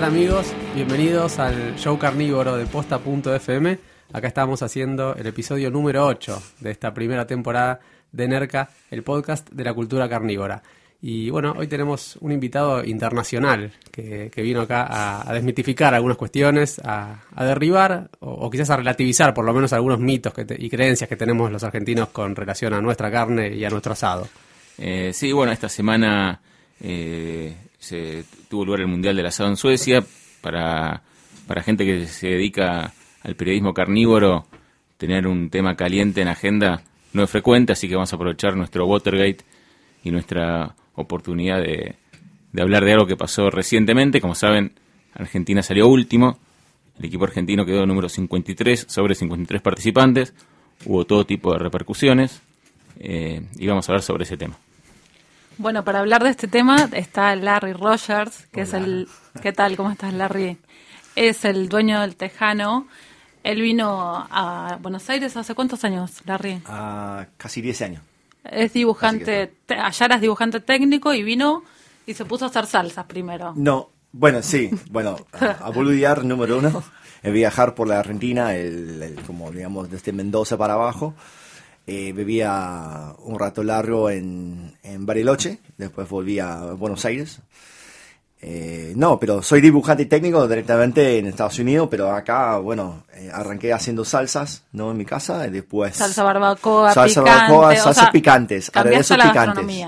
Tal amigos? Bienvenidos al show carnívoro de posta.fm. Acá estamos haciendo el episodio número 8 de esta primera temporada de NERCA, el podcast de la cultura carnívora. Y bueno, hoy tenemos un invitado internacional que, vino acá a, desmitificar algunas cuestiones, a, derribar o, quizás a relativizar por lo menos algunos mitos y creencias que tenemos los argentinos con relación a nuestra carne y a nuestro asado. Eh, sí, bueno, esta semana eh, se tuvo lugar el Mundial del Asado en Suecia. Para, para gente que se dedica al periodismo carnívoro, tener un tema caliente en agenda no es frecuente, así que vamos a aprovechar nuestro Watergate y nuestra oportunidad de, de hablar de algo que pasó recientemente. Como saben, Argentina salió último. El equipo argentino quedó número 53 sobre 53 participantes. Hubo todo tipo de repercusiones eh, y vamos a hablar sobre ese tema. Bueno, para hablar de este tema está Larry Rogers, que Hola. es el... ¿Qué tal? ¿Cómo estás, Larry? Es el dueño del Tejano. Él vino a Buenos Aires hace cuántos años, Larry? Uh, casi 10 años. Es dibujante, allá eras dibujante técnico y vino y se puso a hacer salsas primero. No, bueno, sí, bueno, a boludear número uno, el viajar por la Argentina, el, el, como digamos desde Mendoza para abajo. Eh, vivía un rato largo en, en, Bariloche, después volví a Buenos Aires. Eh, no, pero soy dibujante técnico directamente en Estados Unidos, pero acá, bueno, eh, arranqué haciendo salsas, ¿no? En mi casa, y después... Salsa barbacoa, salsa picante, barbacoa, salsas sea, picantes, aderezos picantes.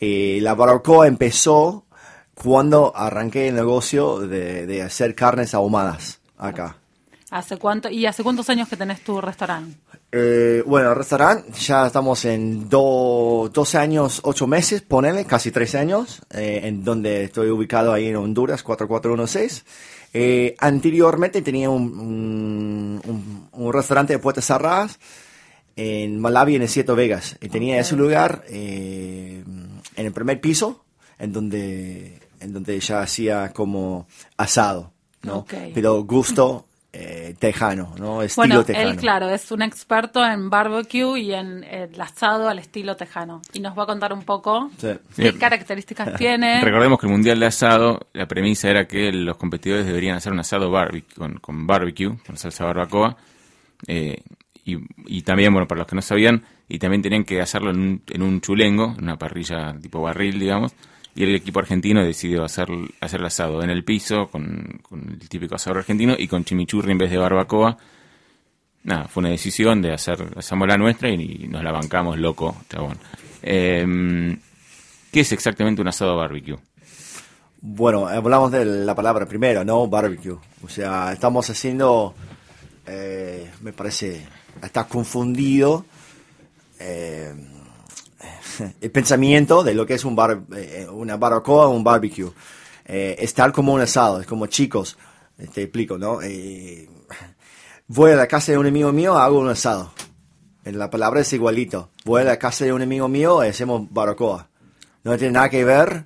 Eh, la barbacoa empezó cuando arranqué el negocio de, de hacer carnes ahumadas acá. ¿Hace cuánto, ¿Y hace cuántos años que tenés tu restaurante? Eh, bueno, el restaurante ya estamos en do, 12 años, 8 meses, ponele, casi 13 años, eh, en donde estoy ubicado ahí en Honduras, 4416. Eh, anteriormente tenía un, un, un, un, restaurante de puertas cerradas en Malawi, en el Siete Vegas. Y tenía okay. ese lugar eh, en el primer piso, en donde, en donde ya hacía como asado, ¿no? Okay. Pero gusto eh, tejano, ¿no? Estilo bueno, tejano. Él, claro, es un experto en barbecue y en el asado al estilo tejano. Y nos va a contar un poco sí. qué características tiene. Recordemos que el Mundial de Asado, la premisa era que los competidores deberían hacer un asado barbecue, con, con barbecue, con salsa barbacoa. Eh, y, y, también, bueno, para los que no sabían, y también tenían que hacerlo en un, en un chulengo, en una parrilla tipo barril, digamos y el equipo argentino decidió hacer, hacer el asado en el piso con, el típico asador argentino y con chimichurri en vez de barbacoa. Nada, fue una decisión de hacer, hacemos la nuestra y, nos la bancamos loco, chabón. Eh, ¿Qué es exactamente un asado barbecue? Bueno, hablamos de la palabra primero, ¿no? Barbecue. O sea, estamos haciendo, eh, me parece, está confundido. Eh, el pensamiento de lo que es un bar, eh, una barbacoa o un barbecue. Eh, es tal como un asado, es como chicos, te explico, ¿no? Eh, voy a la casa de un amigo mío, hago un asado. La palabra es igualito. Voy a la casa de un amigo mío, hacemos barbacoa. No tiene nada que ver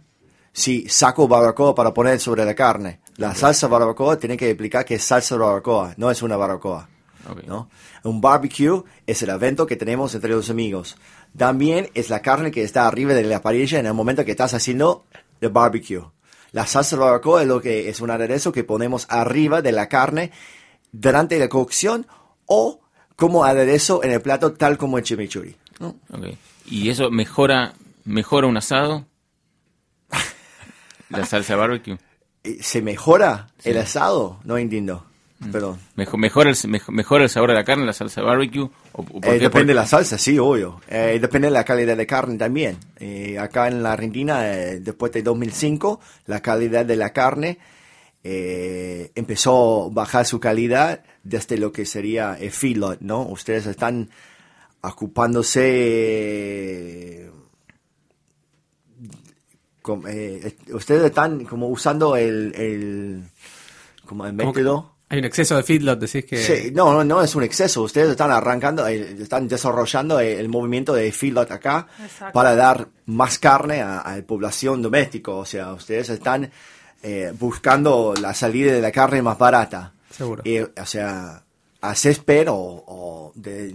si saco barbacoa para poner sobre la carne. La okay. salsa barbacoa tiene que explicar que es salsa barbacoa, no es una barbacoa. Okay. ¿no? Un barbecue es el evento que tenemos entre los amigos. También es la carne que está arriba de la parrilla en el momento que estás haciendo el barbecue. La salsa barbacoa es lo que es un aderezo que ponemos arriba de la carne durante la cocción o como aderezo en el plato tal como el chimichurri. ¿no? Okay. Y eso mejora ¿Mejora un asado? ¿La salsa barbecue? Eh, ¿Se mejora el asado? No entiendo. Perdón. Mejo- ¿Mejora el, mejo- mejora el sabor de la carne la salsa barbecue? ¿O, o por Eh, depende de la salsa, sí, obvio. Eh, depende de la calidad de carne también. Eh, acá en la Argentina, después de 2005, la calidad de la carne empezó a bajar su calidad desde lo que sería el feedlot, ¿no? Ustedes están ocupándose... ustedes están como usando el, el, como el método... Hay un exceso de feedlot, decís que... Sí, no, no, no es un exceso. Ustedes están arrancando, eh, están desarrollando el, el movimiento de feedlot acá Exacto. para dar más carne a, a la población doméstica. O sea, ustedes están eh, buscando la salida de la carne más barata. Seguro. Y, o sea, a césped o, o de,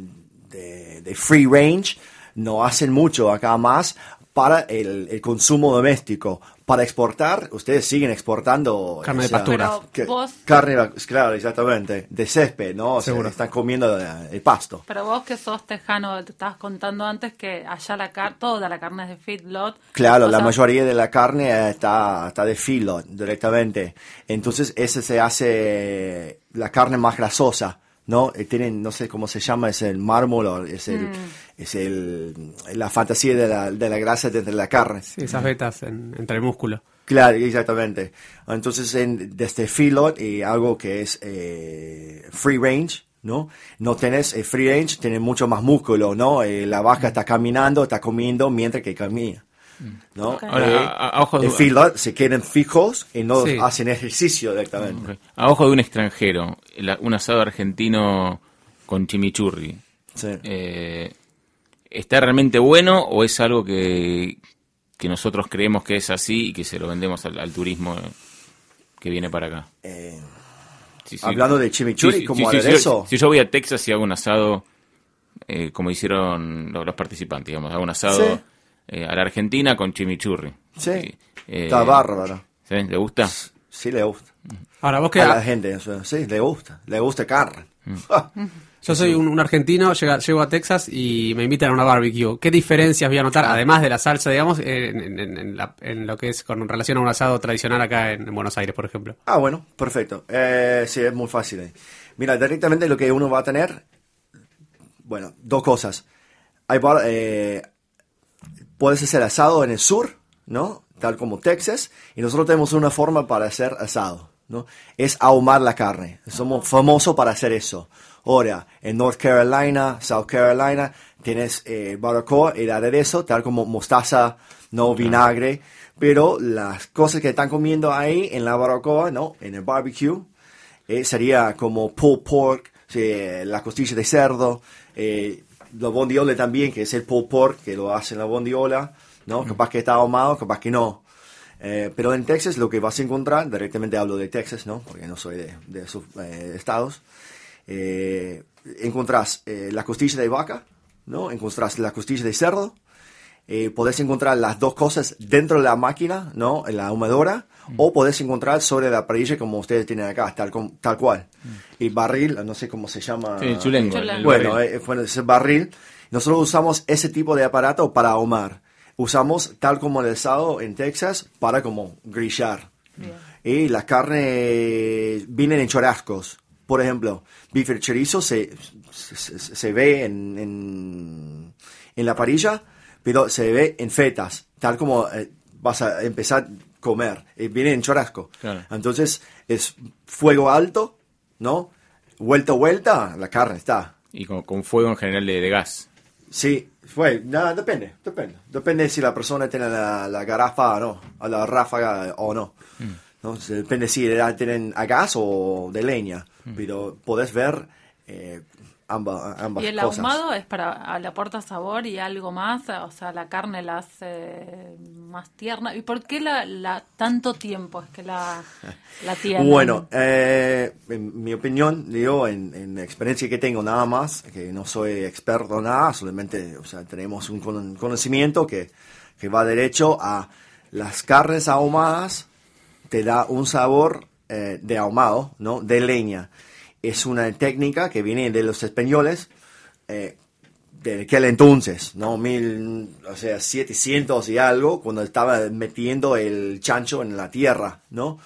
de- de free range no hacen mucho acá más para el, el consumo doméstico. Para exportar, ustedes siguen exportando Carne de o sea, pastura. Pero que- vos, Carne, claro, exactamente. De césped, ¿no? O sea, Seguro. están comiendo eh, el pasto. pero vos que sos tejano, te estabas contando antes que allá la car toda la carne es de feedlot. Claro, la sea, mayoría de la carne eh, está, está de filo directamente. Entonces, ese se hace la carne más grasosa, ¿no? Eh, Tienen, no sé cómo se llama, es el mármol, o es, el, Mm. Es el, la fantasía de la, de la grasa dentro de la carne. Sí, esas vetas en- entre el músculo. Claro, exactamente. Entonces, en, desde feedlot y algo que es eh, free range, ¿no? No tenés eh, free range, tenés mucho más músculo, ¿no? Eh, la vaca está caminando, está comiendo mientras que camina, ¿no? Ok. Ahora, Eh, a- a ojos de- el feedlot se quedan fijos y no Sí. hacen ejercicio directamente. Ok. A ojo de un extranjero, la- un asado argentino con chimichurri, Sí. eh, ¿está realmente bueno o es algo que, que nosotros creemos que es así y que se lo vendemos al, al turismo eh, que viene para acá? Eh, Sí, sí. Hablando de chimichurri, ¿cómo aderezo? Si, yo voy a Texas y hago un asado, eh, como hicieron los, los participantes, digamos, hago un asado Sí. eh, a la Argentina con chimichurri. Sí. Eh, Está bárbaro. ¿sí? ¿Le gusta? Sí, le gusta. Ahora, vos que... A la gente, sí, le gusta. Le gusta carne. Mm. Yo soy un, un argentino, llega- llego a Texas y me invitan a una barbecue. ¿Qué diferencias voy a notar, además de la salsa, digamos, en, en- en- en la- en lo que es con relación a un asado tradicional acá en, en Buenos Aires, por ejemplo? Ah, bueno, perfecto. Eh, sí, es muy fácil. eh. Mira, directamente lo que uno va a tener, bueno, dos cosas. Hay eh, puedes hacer asado en el sur, ¿no? Tal como Texas, y nosotros tenemos una forma para hacer asado, ¿no? Es ahumar la carne. Somos famosos para hacer eso. Ahora, en North Carolina, South Carolina, tienes eh, barbacoa, el aderezo, tal como mostaza, no vinagre, pero las cosas que están comiendo ahí en la barbacoa, ¿no? En el barbecue, eh, sería como pulled pork, eh, la costilla de cerdo, eh, la bondiola también, que es el pulled pork, que lo hacen la bondiola, ¿no? Capaz que está ahumado, capaz que no. Eh, pero en Texas lo que vas a encontrar, directamente hablo de Texas, ¿no? Porque no soy de, de esos eh, estados. Eh, encontrás eh, la costilla de vaca, ¿no? Encontrás la costilla de cerdo. Eh, podés encontrar las dos cosas dentro de la máquina, ¿no? En la ahumadora. O podés encontrar sobre la parrilla como ustedes tienen acá, tal, tal cual. Y barril, no sé cómo se llama. Sí, chulengo. Bueno, barril. eh, bueno, ese barril. Nosotros usamos ese tipo de aparato para ahumar. Usamos, tal como el asado en Texas, para como grillar. Y la carne vienen en chorascos. Por ejemplo, bife chorizo se, se, se- ve en, en, en la parrilla, pero se ve en fetas, tal como eh, vas a empezar a comer. Eh, viene en chorasco. Claro. Entonces es fuego alto, ¿no? Vuelta a vuelta, la carne está. Y con, con fuego en general de, de gas. Sí, fue, nada, depende, depende. Depende si la persona tiene la, la garrafa o no, a la ráfaga o no. ¿no? Se- Depende si la tienen a gas o de leña, pero podés ver eh, amba- ambas Y el cosas. ahumado es para, le aporta sabor y algo más, o sea, la carne la hace más tierna. ¿Y por qué la, la tanto tiempo es que la, la tienen? Bueno, eh, en mi opinión, digo, en, en la experiencia que tengo nada más, que no soy experto en nada, solamente, o sea, tenemos un cono- conocimiento que, que va derecho a las carnes ahumadas, te da un sabor eh, de ahumado, ¿no? De leña. Es una técnica que viene de los españoles, eh, de aquel entonces, ¿no? Mil, o sea, 700 y algo, cuando estaba metiendo el chancho en la tierra, ¿no?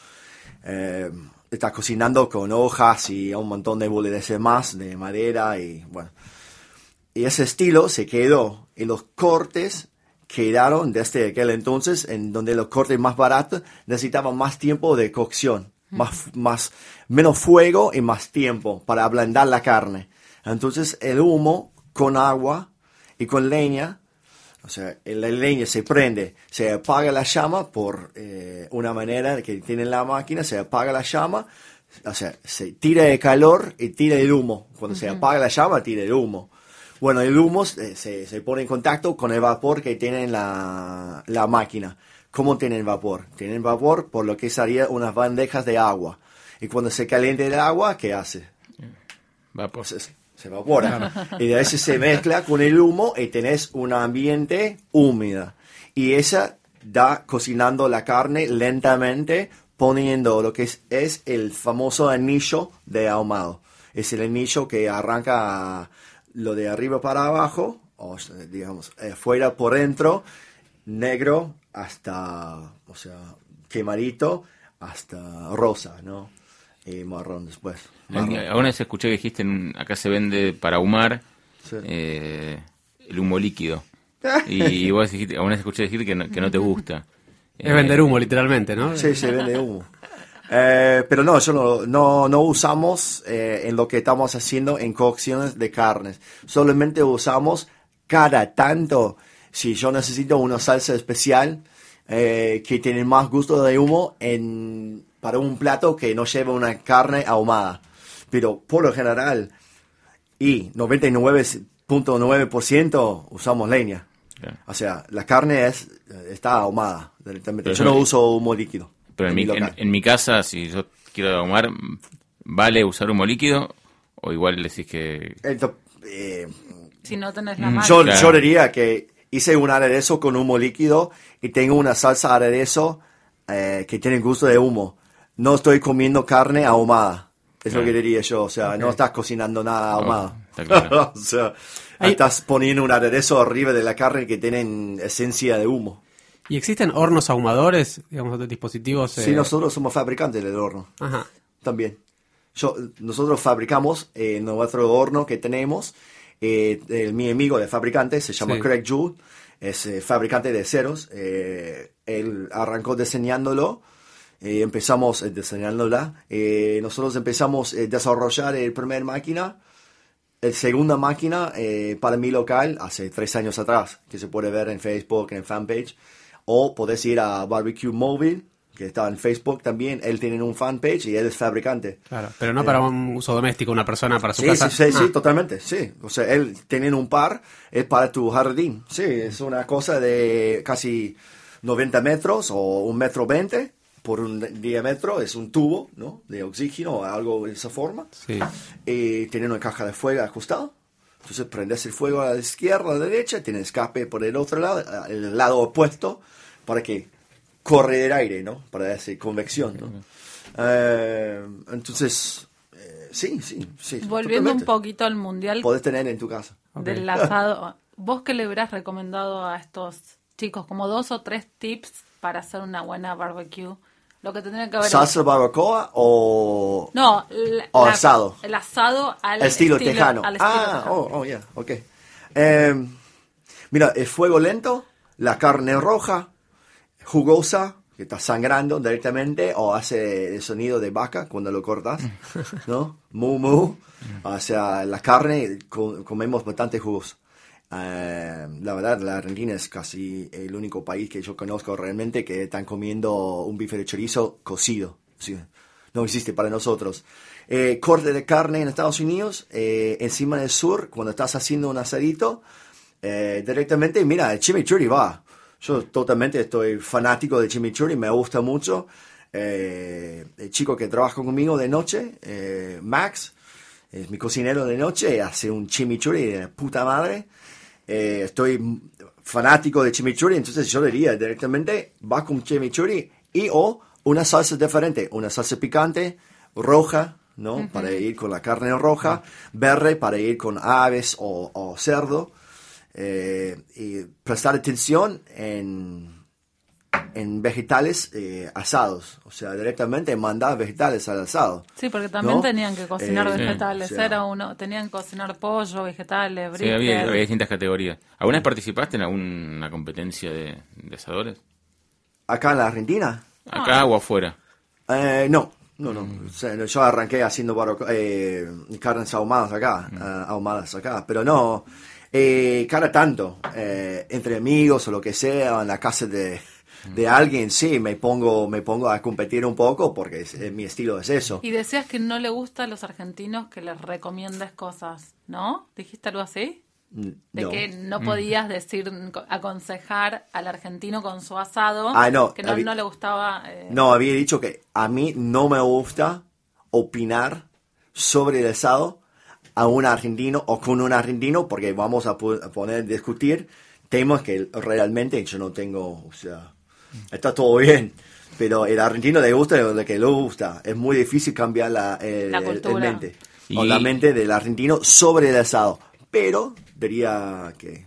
Eh, está cocinando con hojas y un montón de boludeces más, de madera y bueno. Y ese estilo se quedó y los cortes quedaron desde aquel entonces en donde los cortes más baratos necesitaban más tiempo de cocción, más, más, menos fuego y más tiempo para ablandar la carne. Entonces el humo con agua y con leña, o sea, la leña se prende, se apaga la llama por eh, una manera que tiene la máquina, se apaga la llama, o sea, se tira el calor y tira el humo. Cuando se apaga la llama, tira el humo. Bueno, el humo se, se pone en contacto con el vapor que tiene la, la máquina. ¿Cómo tienen vapor? Tienen vapor por lo que serían unas bandejas de agua. Y cuando se calienta el agua, ¿qué hace? Vapor. se, se evapora. Y de ahí se mezcla con el humo y tenés un ambiente húmedo. Y esa da cocinando la carne lentamente, poniendo lo que es, es el famoso anillo de ahumado. Es el anillo que arranca lo de arriba para abajo, o digamos, eh, fuera por dentro, negro hasta, o sea, quemadito, hasta rosa, ¿no? Y marrón después. Marrón. Alguna vez escuché que dijiste, acá se vende para ahumar Sí. eh, el humo líquido. Y vos dijiste, alguna vez escuché decir que no, que no te gusta. Es Eh, vender humo, literalmente, ¿no? Sí, se vende humo. Eh, pero no, eso no, no, no usamos eh, en lo que estamos haciendo en cocciones de carnes. Solamente usamos cada tanto, si yo necesito una salsa especial eh, que tiene más gusto de humo en, para un plato que no lleva una carne ahumada. Pero por lo general, y 99.9% usamos leña. Claro. O sea, la carne es, está ahumada directamente. Pero Yo yo- no uso humo líquido. Pero en mi, local. en, en mi casa, si yo quiero ahumar, ¿vale usar humo líquido? O igual decís que... Ento- eh, Si no tenés la yo, máquina. Claro. yo diría que hice un aderezo con humo líquido y tengo una salsa aderezo eh, que tiene gusto de humo. No estoy comiendo carne ahumada. Es lo que diría yo. O sea, no estás cocinando nada ahumado. está claro. o sea, Ahí- estás poniendo un aderezo arriba de la carne que tienen esencia de humo. ¿Y existen hornos ahumadores, digamos, otros dispositivos? eh, Sí, nosotros somos fabricantes del horno. Ajá. también. Yo, nosotros fabricamos eh, en nuestro horno que tenemos. Eh, el- mi amigo de fabricante se llama Sí. Craig Jewell, es eh, fabricante de ceros. eh, él arrancó diseñándolo. eh, empezamos eh, diseñándola. eh, nosotros empezamos a desarrollar el primer máquina, el segunda máquina para mi local hace tres años atrás, que se puede ver en Facebook, en fanpage. O podés ir a Barbecue Mobile, que está en Facebook también. Él tiene un fanpage y él es fabricante. Claro, pero no para un uso doméstico, una persona para su Sí, casa. sí, sí, sí, Ah, totalmente, sí. O sea, él tiene un par, es para tu jardín. Sí, es una cosa de casi 90 metros o un metro 20 por un diámetro, es un tubo, ¿no? De oxígeno o algo de esa forma. Sí. Y tiene una caja de fuego acostado. Entonces prendes el fuego a la izquierda, a la derecha, tiene escape por el otro lado, el lado opuesto, para que corre el aire, ¿no? Para hacer convección, ¿no? Eh, entonces, eh, sí, sí, sí. Volviendo un totalmente. poquito al mundial Podés tener en tu casa. Ok. del asado, ¿vos qué le hubieras recomendado a estos chicos? Como dos o tres tips para hacer una buena barbecue. Lo que tendrían que haber ¿Salsa barbacoa o No, la- O la- asado. El asado al estilo, tejano? al estilo ah, tejano. oh, oh, ya, ok. Eh, mira, el fuego lento, la carne roja, jugosa, que está sangrando directamente, o hace el sonido de vaca cuando lo cortas, ¿no? Mu, mu. O sea, la carne co- comemos bastante jugoso. Eh, la verdad, la Argentina es casi el único país que yo conozco realmente que están comiendo un bife de chorizo cocido. Sí, no existe para nosotros. Eh, corte de carne en Estados Unidos, eh, encima del sur, cuando estás haciendo un asadito, eh, directamente, mira, el chimichurri va. Yo totalmente estoy fanático de chimichurri, me gusta mucho. Eh, el chico que trabaja conmigo de noche, eh, Max, es mi cocinero de noche, hace un chimichurri de puta madre. Eh, estoy fanático de chimichurri, entonces yo diría directamente, va con chimichurri y o una salsa diferente, una salsa picante, roja, ¿no? Para ir con la carne roja, verde para ir con aves o, o cerdo, eh, y prestar atención en, en vegetales eh, asados, o sea, directamente mandar vegetales al asado. Sí, porque también ¿No? tenían que cocinar Eh, vegetales. o sea- Era uno, tenían que cocinar pollo, vegetales, Sí, había, brisket. había distintas categorías. ¿Alguna vez participaste en alguna competencia de, de asadores? Acá en la Argentina, ¿Acá o afuera? Eh, no, no, no. O sea, yo arranqué haciendo eh, carnes ahumadas acá, ah, ahumadas acá, pero no. Eh, cada tanto, eh, entre amigos o lo que sea, en la casa de, de alguien, sí, me pongo, me pongo a competir un poco porque es- eh, mi estilo es eso. Y decías que no le gusta a los argentinos que les recomiendes cosas, ¿no? ¿Dijiste algo así? De No. que no podías decir, aconsejar al argentino con su asado, Ah, no, que no, habí- no le gustaba... eh, No, había dicho que a mí no me gusta opinar sobre el asado a un argentino o con un argentino porque vamos a, pu- a poner a discutir temas que realmente yo no tengo, o sea, está todo bien. Pero el argentino le gusta lo que le gusta. Es muy difícil cambiar la, eh, La el- el cultura. mente. O la mente del argentino sobre el asado. Pero diría que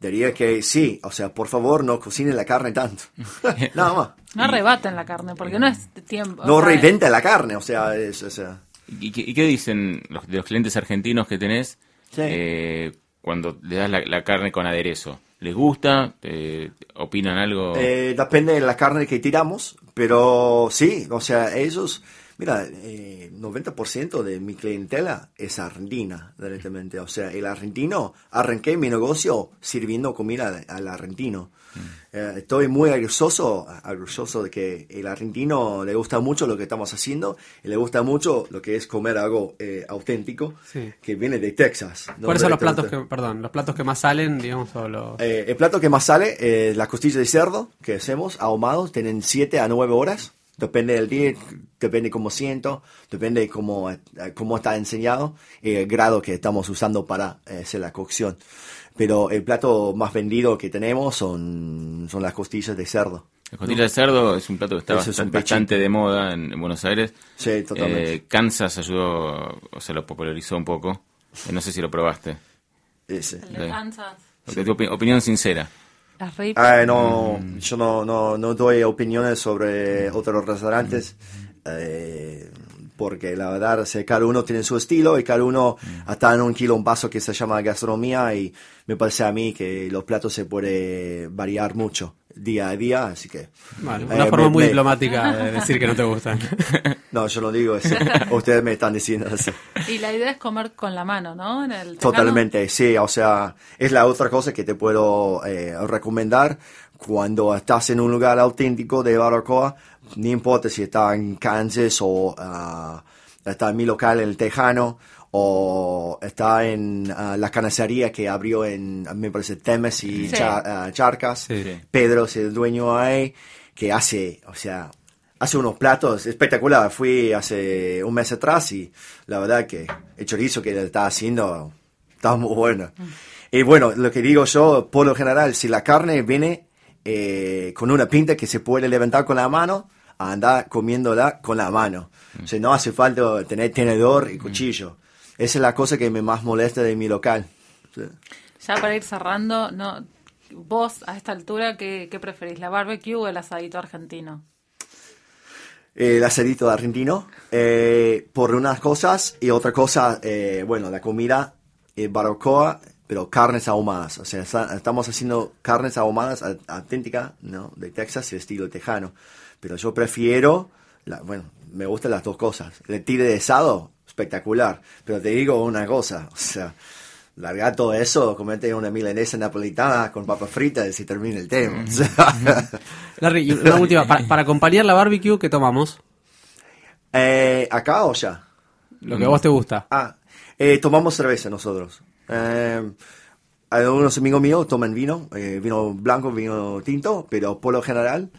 diría que sí, o sea, por favor no cocinen la carne tanto. Nada más. No arrebaten la carne, porque no es tiempo. No reinventa la carne, o sea, es, o sea, ¿Y qué, y qué dicen los, de los clientes argentinos que tenés Sí. eh, cuando le das la, la carne con aderezo? ¿Les gusta? Eh, ¿Opinan algo? eh, depende de la carne que tiramos, pero sí, o sea, ellos, mira, eh, 90% de mi clientela es argentina, directamente, o sea, el argentino, arranqué mi negocio sirviendo comida al, argentino. Eh, estoy muy orgulloso, orgulloso de que el argentino le gusta mucho lo que estamos haciendo y le gusta mucho lo que es comer algo eh, auténtico Sí. que viene de Texas. ¿no? ¿Cuáles son los platos que, perdón, los platos que más salen, digamos, o los... Eh, el plato que más sale es la costilla de cerdo que hacemos ahumados. Tienen 7 a 9 horas. Depende del día, depende cómo siento, depende cómo, eh, cómo está enseñado y el grado que estamos usando para eh, hacer la cocción. Pero el plato más vendido que tenemos son, son las costillas de cerdo. La costilla de cerdo es un plato que está bastante, bastante de moda en, en Buenos Aires. Sí, totalmente. Eh, Kansas ayudó, o sea, lo popularizó un poco. Eh, no sé si lo probaste. Ese. El de Sí. Kansas, Porque tu opi- opinión sincera. Las. Ah, no, yo no, no, no doy opiniones sobre otros restaurantes. eh, porque la verdad, o sea, cada uno tiene su estilo y cada uno está en un kilo un paso que se llama gastronomía y me parece a mí que los platos se puede variar mucho día a día, así que... Vale, eh, una forma me- muy me- diplomática de decir que no te gustan. No, yo no digo eso, ustedes me están diciendo así. Y la idea es comer con la mano, ¿no? En el. Totalmente, sí, o sea, es la otra cosa que te puedo eh, recomendar cuando estás en un lugar auténtico de barbacoa, no importa si está en Kansas o ah, está en mi local en el Tejano o está en ah, la canacería que abrió en, me parece, Temes y Sí. Ah, Charcas. Sí. Pedro es el dueño ahí, que hace, o sea, hace unos platos espectaculares. Fui hace un mes atrás y la verdad que el chorizo que él está haciendo está muy bueno. Y bueno, lo que digo yo, por lo general, si la carne viene eh, con una pinta que se puede levantar con la mano, a andar comiéndola con la mano. O sea, no hace falta tener tenedor y cuchillo. Esa es la cosa que me más molesta de mi local. Sí. Ya para ir cerrando, no, vos a esta altura, ¿qué, qué preferís? ¿La barbecue o el asadito argentino? el asadito argentino eh, por unas cosas y otra cosa, eh, bueno, la comida eh, barbacoa, pero carnes ahumadas. O sea, está- estamos haciendo carnes ahumadas auténticas, ¿no? De Texas y estilo tejano. Pero yo prefiero, la- bueno, me gustan las dos cosas. El tire de asado, espectacular. Pero te digo una cosa, o sea, larga todo eso, comete una milanesa napolitana con papas fritas y termina el tema. O sea, Larry, una última. Para, para acompañar la barbecue, ¿qué tomamos? eh, ¿Acá o ya? Lo que a vos te gusta. Ah, eh, tomamos cerveza nosotros. Eh, algunos amigos míos toman vino, eh, vino blanco, vino tinto, pero por lo general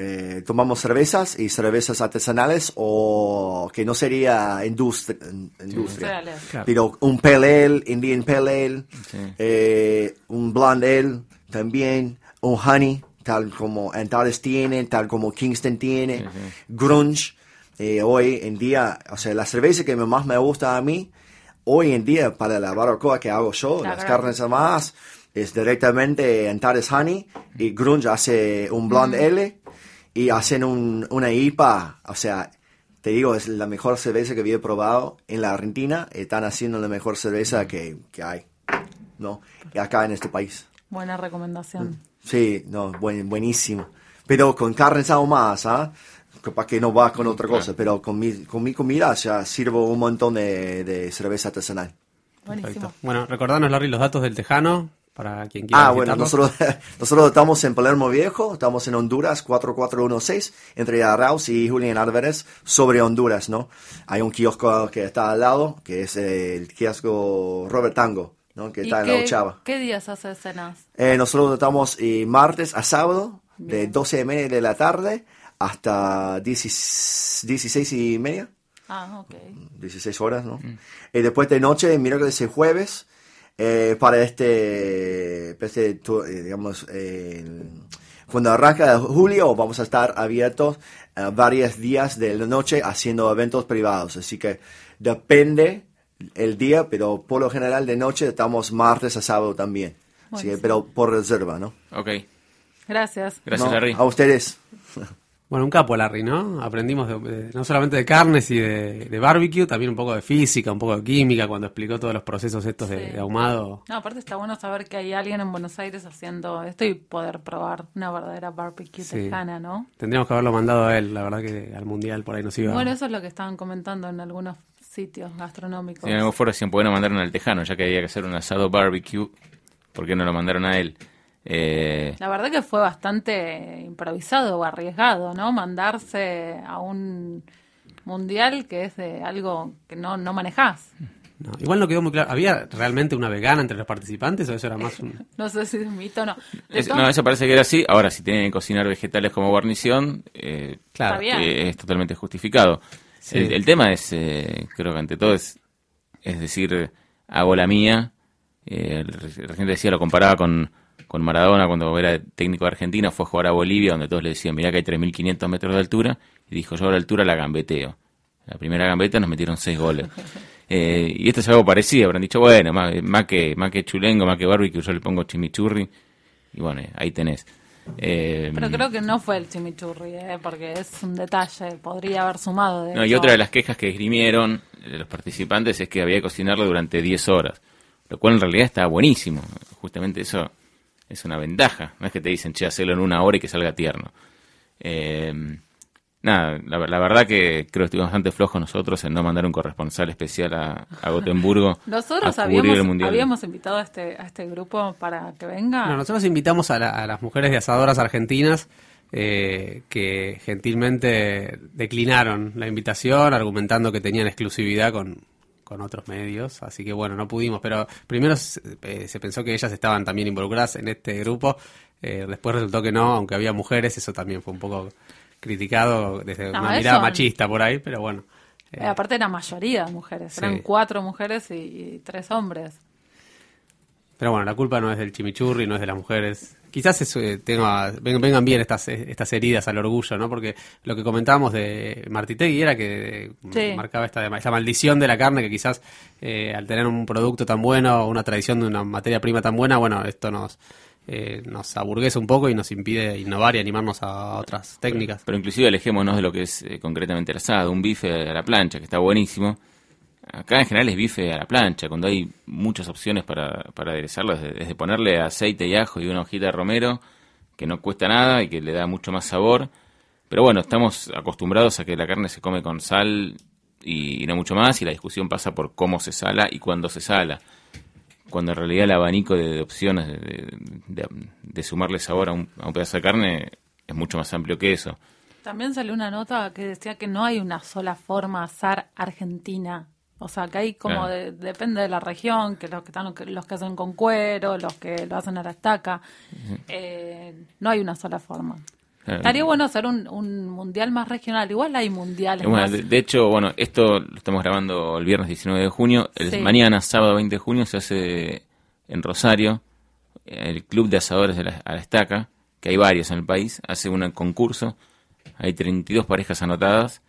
eh, tomamos cervezas y cervezas artesanales o que no sería industria, industria. Claro. pero un pale ale, Indian pale ale, Sí. eh, un blonde ale también, un honey, tal como Antares tiene, tal como Kingston tiene, Sí, sí. grunge. eh, hoy en día, o sea, la cerveza que más me gusta a mí, hoy en día para la barbacoa que hago yo, La las carnes armadas, es directamente en Tares Honey y Grunge hace un Blonde L y hacen un- una IPA, o sea, te digo, es la mejor cerveza que había probado en la Argentina, están haciendo la mejor cerveza que, que hay, ¿no? Y acá en este país. Buena recomendación. Sí, no, buen, buenísimo. Pero con carnes ahumadas, ¿ah? Para que no va con otra cosa, pero con mi, con mi comida ya sirvo un montón de, de cerveza artesanal. Buenísimo. Perfecto. Bueno, recordanos, Larry, los datos del Tejano para quien quiera Ah, bueno, nosotros, nosotros estamos en Palermo Viejo, estamos en Honduras 4416, entre Arauz y Julián Álvarez, sobre Honduras, ¿no? Hay un kiosco que está al lado, que es el kiosco Robert Tango, ¿no? Que ¿Y está en qué, la Ochava. qué días hace cenas? Eh, nosotros estamos eh, martes a sábado, de 12 y media de la tarde hasta 16, 16 y media. Ah, ok. 16 horas, ¿no? Y después de noche, miércoles y jueves, eh, para este, este eh, digamos, eh, cuando arranca julio, vamos a estar abiertos eh, varios días de la noche haciendo eventos privados. Así que depende el día, pero por lo general de noche estamos martes a sábado también. Así que, pero por reserva, ¿no? Ok, Gracias. gracias No, Larry. A ustedes. Bueno, un capo, Larry, ¿no? Aprendimos de- de- no solamente de carnes y de, de barbecue, también un poco de física, un poco de química, cuando explicó todos los procesos estos de, Sí. de ahumado. No, aparte está bueno saber que hay alguien en Buenos Aires haciendo esto y poder probar una verdadera barbecue Sí. tejana, ¿no? Tendríamos que haberlo mandado a él, la verdad que al mundial por ahí nos iba. Bueno, eso es lo que estaban comentando en algunos sitios gastronómicos. Si en algún foro decían, ¿por qué no mandaron al Tejano? Ya que había que hacer un asado barbecue, ¿por qué no lo mandaron a él? Eh, La verdad que fue bastante improvisado o arriesgado, ¿no? Mandarse a un mundial que es de algo que no, no manejás. No, igual no quedó muy claro. ¿Había realmente una vegana entre los participantes o eso era más un... No sé si es mito o no. Es- no, eso parece que era así. Ahora, si tienen que cocinar vegetales como guarnición, eh, Claro. Está bien. eh, es totalmente justificado. Sí. El, el tema es, eh, creo que ante todo es, es decir, hago la mía. Eh, re- recién decía, lo comparaba con, con Maradona cuando era técnico de Argentina, fue a jugar a Bolivia, donde todos le decían, mirá que hay 3.500 metros de altura, y dijo, yo a la altura la gambeteo. La primera gambeta nos metieron seis goles. Eh, y esto es algo parecido, habrán dicho, bueno, más, más que, más que chulengo, más que barbecue, yo le pongo chimichurri, y bueno, ahí tenés. Eh, Pero creo que no fue el chimichurri, ¿eh? porque es un detalle, podría haber sumado. De No, y otra de las quejas que esgrimieron eh, los participantes es que había que cocinarlo durante 10 horas, lo cual en realidad está buenísimo. Justamente eso es una ventaja. No es que te dicen, che, hacelo en una hora y que salga tierno. Eh, nada, la, la verdad que creo que estuvimos bastante flojos nosotros en no mandar un corresponsal especial a, a Gotemburgo Nosotros a habíamos, el Mundial. habíamos invitado a este, a este grupo para que venga. No, nosotros invitamos a, la- a las mujeres de asadoras argentinas eh, que gentilmente declinaron la invitación argumentando que tenían exclusividad con, con otros medios, así que bueno, no pudimos, pero primero se, eh, se pensó que ellas estaban también involucradas en este grupo, eh, después resultó que no, aunque había mujeres, eso también fue un poco criticado desde No, una mirada machista por ahí, pero bueno. eh, Eh, aparte era mayoría de mujeres, Sí. eran cuatro mujeres y, y tres hombres. Pero bueno, la culpa no es del chimichurri, no es de las mujeres. Quizás eso, eh, tenga, ven- vengan bien estas, eh, estas heridas al orgullo, ¿no? Porque lo que comentábamos de Martitegui era que eh, Sí. marcaba esta, esta maldición de la carne que quizás eh, al tener un producto tan bueno, una tradición de una materia prima tan buena, bueno, esto nos, eh, nos aburguesa un poco y nos impide innovar y animarnos a otras técnicas. Pero inclusive alejémonos de lo que es eh, concretamente el asado, un bife a la plancha, que está buenísimo. Acá en general es bife a la plancha, cuando hay muchas opciones para, para aderezarlo, desde, ponerle aceite y ajo y una hojita de romero, que no cuesta nada y que le da mucho más sabor. Pero bueno, estamos acostumbrados a que la carne se come con sal y, no mucho más, y la discusión pasa por cómo se sala y cuándo se sala. Cuando en realidad el abanico de, opciones de, de- de- sumarle sabor a un, a un pedazo de carne es mucho más amplio que eso. También salió una nota que decía que no hay una sola forma asar argentina. O sea, que hay como Claro. de- depende de la región, que los que están los que hacen con cuero, los que lo hacen a la estaca. Eh, no hay una sola forma. Claro. Estaría bueno hacer un, un mundial más regional. Igual hay mundiales Bueno, más. de, de hecho, bueno, esto lo estamos grabando el viernes 19 de junio. El, Sí. Mañana, sábado 20 de junio, se hace en Rosario el Club de Asadores de la, a la Estaca, que hay varios en el país, hace un concurso. Hay 32 parejas anotadas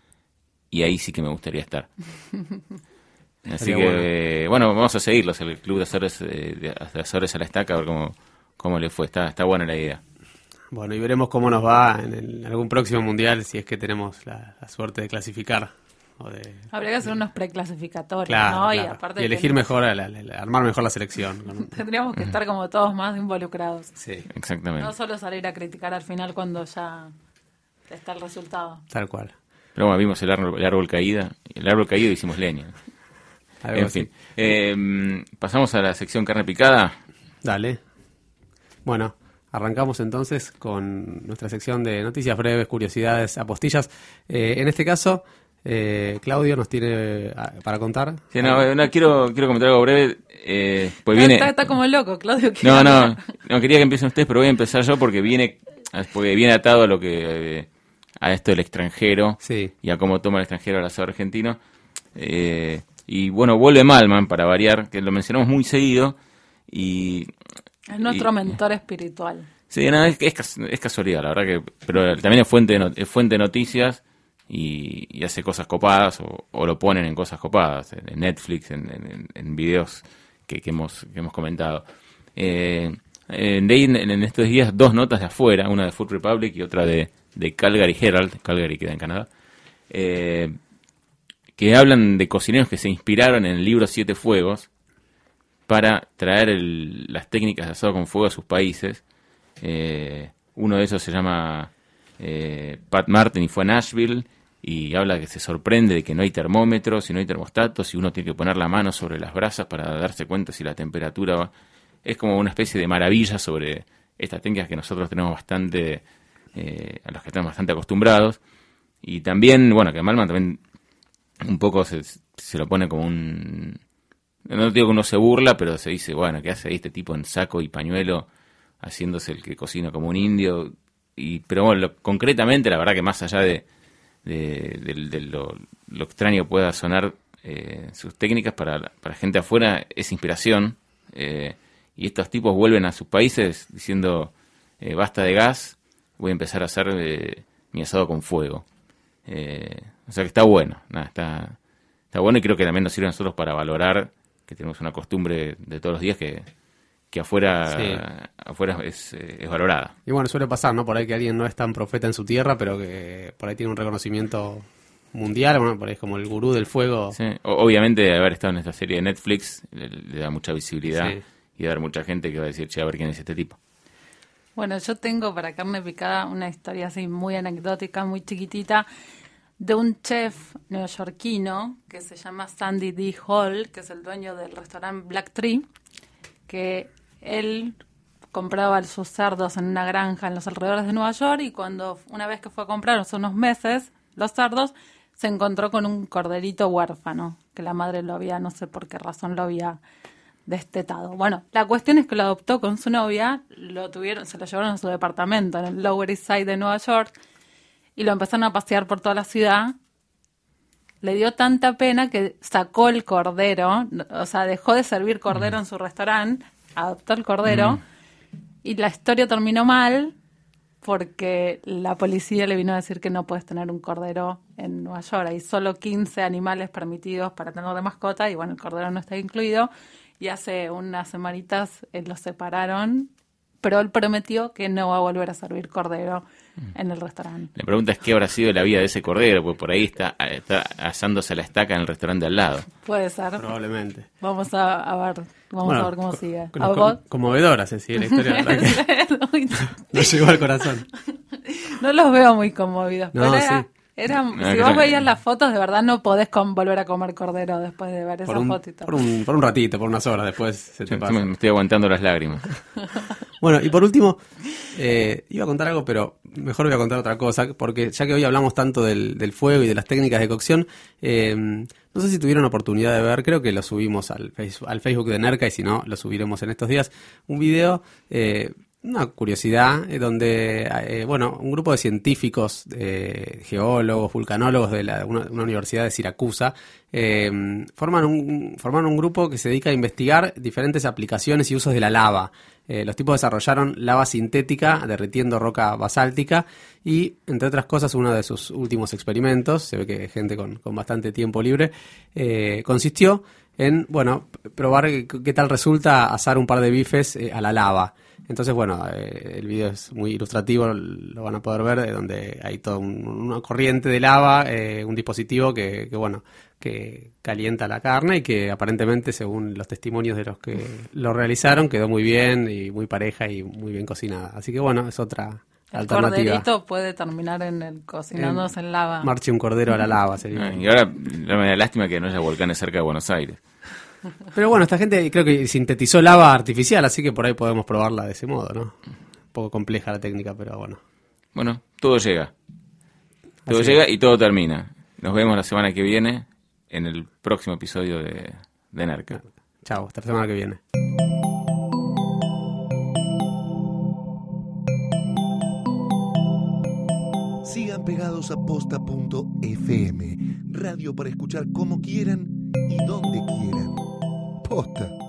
y ahí sí que me gustaría estar. Así que, bueno. vamos a seguirlos, el Club de Azores, eh, de Azores a la Estaca, a ver cómo, cómo le fue. Está, está buena la idea. Bueno, y veremos cómo nos va en el- algún próximo mundial, si es que tenemos la, la suerte de clasificar. O de, Habría que hacer unos preclasificatorios, claro, ¿no? Y aparte Y elegir mejor, a la- la- armar mejor la selección. tendríamos que estar como todos más involucrados. Sí, Exactamente. No solo salir a criticar al final cuando ya está el resultado. tal cual. Pero bueno, vimos el árbol, el árbol caída, el árbol caído y hicimos leña. Algo En así. fin. Eh, pasamos a la sección carne picada. Dale. Bueno, arrancamos entonces con nuestra sección de noticias breves, curiosidades, apostillas. Eh, en este caso, eh, Claudio nos tiene ah, para contar. Sí, no, no, quiero, quiero comentar algo breve. Eh, pues Está- viene... está, está como loco, Claudio. ¿qué No, no, no quería que empiecen ustedes, pero voy a empezar yo porque viene, porque viene atado a lo que eh, a esto del extranjero Sí. y a cómo toma el extranjero el asado argentino. Eh, y bueno, vuelve Malman para variar, que lo mencionamos muy seguido y Es nuestro y- mentor espiritual. Sí, no, es, es, es casualidad, la verdad que. Pero también es fuente de, es fuente de noticias y, y hace cosas copadas o, o lo ponen en cosas copadas, en, Netflix, en, en, en videos que, que hemos, que hemos comentado. Eh, eh, leí en, en estos días dos notas de afuera, una de Food Republic y otra de, de Calgary Herald, Calgary queda en Canadá, eh, que hablan de cocineros que se inspiraron en el libro Siete Fuegos para traer las técnicas de asado con fuego a sus países. Eh, uno de esos se llama eh, Pat Martin y fue a Nashville y habla que se sorprende de que no hay termómetros y no hay termostatos y uno tiene que poner la mano sobre las brasas para darse cuenta si la temperatura va. Es como una especie de maravilla sobre estas técnicas que nosotros tenemos bastante, eh, a las que estamos bastante acostumbrados. Y también, bueno, que Malman también un poco se, se lo pone como un... No digo que uno se burla, pero se dice, bueno, ¿qué hace este tipo en saco y pañuelo haciéndose el que cocina como un indio? Y, pero bueno, lo- concretamente, la verdad que más allá de, de, lo, lo extraño pueda sonar eh, sus técnicas para, para gente afuera, es inspiración. eh, y estos tipos vuelven a sus países diciendo, eh, basta de gas, voy a empezar a hacer eh, mi asado con fuego. Eh, o sea que está bueno, nada, está, está bueno y creo que también nos sirve a nosotros para valorar que tenemos una costumbre de todos los días que, que afuera, Sí. afuera es, eh, es valorada. Y bueno, suele pasar, ¿no? Por ahí que alguien no es tan profeta en su tierra, pero que por ahí tiene un reconocimiento mundial, bueno, por ahí es como el gurú del fuego. Sí, o- Obviamente haber estado en esta serie de Netflix le, le da mucha visibilidad Sí. y va a haber mucha gente que va a decir, che, a ver quién es este tipo. Bueno, yo tengo para carne picada una historia así muy anecdótica, muy chiquitita, de un chef neoyorquino que se llama Sandy D. Hall, que es el dueño del restaurante Black Tree, que él compraba sus cerdos en una granja en los alrededores de Nueva York y cuando una vez que fue a comprar hace unos meses los cerdos, se encontró con un corderito huérfano, que la madre lo había, no sé por qué razón lo había destetado. Bueno, la cuestión es que lo adoptó con su novia, lo tuvieron, se lo llevaron a su departamento en el Lower East Side de Nueva York y lo empezaron a pasear por toda la ciudad. Le dio tanta pena que sacó el cordero, o sea, dejó de servir cordero en su restaurante, adoptó el cordero y la historia terminó mal porque la policía le vino a decir que no puedes tener un cordero en Nueva York. Hay solo 15 animales permitidos para tener de mascota y bueno, el cordero no está incluido. Y hace unas semanitas eh, los separaron, pero él prometió que no va a volver a servir cordero en el restaurante. La pregunta es qué habrá sido la vida de ese cordero, porque por ahí está, está asándose la estaca en el restaurante al lado. Puede ser. Probablemente. Vamos a, a ver, vamos Bueno, a ver cómo sigue. ¿A con- vos? conmovedora, Ceci, la historia, la que llegó al corazón. No los veo muy conmovidos. No, pero era, sí. Era- Ah, si vos veías las fotos, de verdad no podés con- volver a comer cordero después de ver Por esas un, fotitos. por, un, por un ratito, por unas horas, después se te pasa. me estoy aguantando las lágrimas. Bueno, y por último, eh, iba a contar algo, pero mejor voy a contar otra cosa, porque ya que hoy hablamos tanto del, del fuego y de las técnicas de cocción, eh, no sé si tuvieron oportunidad de ver, creo que lo subimos al Facebook de Nerca y si no, lo subiremos en estos días, un video eh, una curiosidad eh, donde, eh, bueno, un grupo de científicos, eh, geólogos, vulcanólogos de la, una, una universidad de Siracusa, forman, un, forman un grupo que se dedica a investigar diferentes aplicaciones y usos de la lava. Los tipos desarrollaron lava sintética derritiendo roca basáltica y, entre otras cosas, uno de sus últimos experimentos, se ve que gente con, con bastante tiempo libre, consistió en, bueno, probar qué, tal resulta asar un par de bifes a la lava. Entonces, bueno, eh, el video es muy ilustrativo, lo van a poder ver, de donde hay toda un- una corriente de lava, eh, un dispositivo que, que, bueno, que calienta la carne y que aparentemente, según los testimonios de los que lo realizaron, quedó muy bien y muy pareja y muy bien cocinada. Así que, bueno, es otra El alternativa. corderito puede terminar en el cocinándose en lava. Marche un cordero a la lava sería. Ah, y ahora la me da lástima que no haya volcanes cerca de Buenos Aires. Pero bueno, esta gente creo que sintetizó lava artificial, así que por ahí podemos probarla de ese modo, ¿no? Un poco compleja la técnica, pero bueno. Bueno, todo llega. Todo Así llega y todo termina. Nos vemos la semana que viene en el próximo episodio de, de Nerca. Chao, hasta la semana que viene. Sigan pegados a posta.fm, radio para escuchar como quieran y donde quieran. Posta.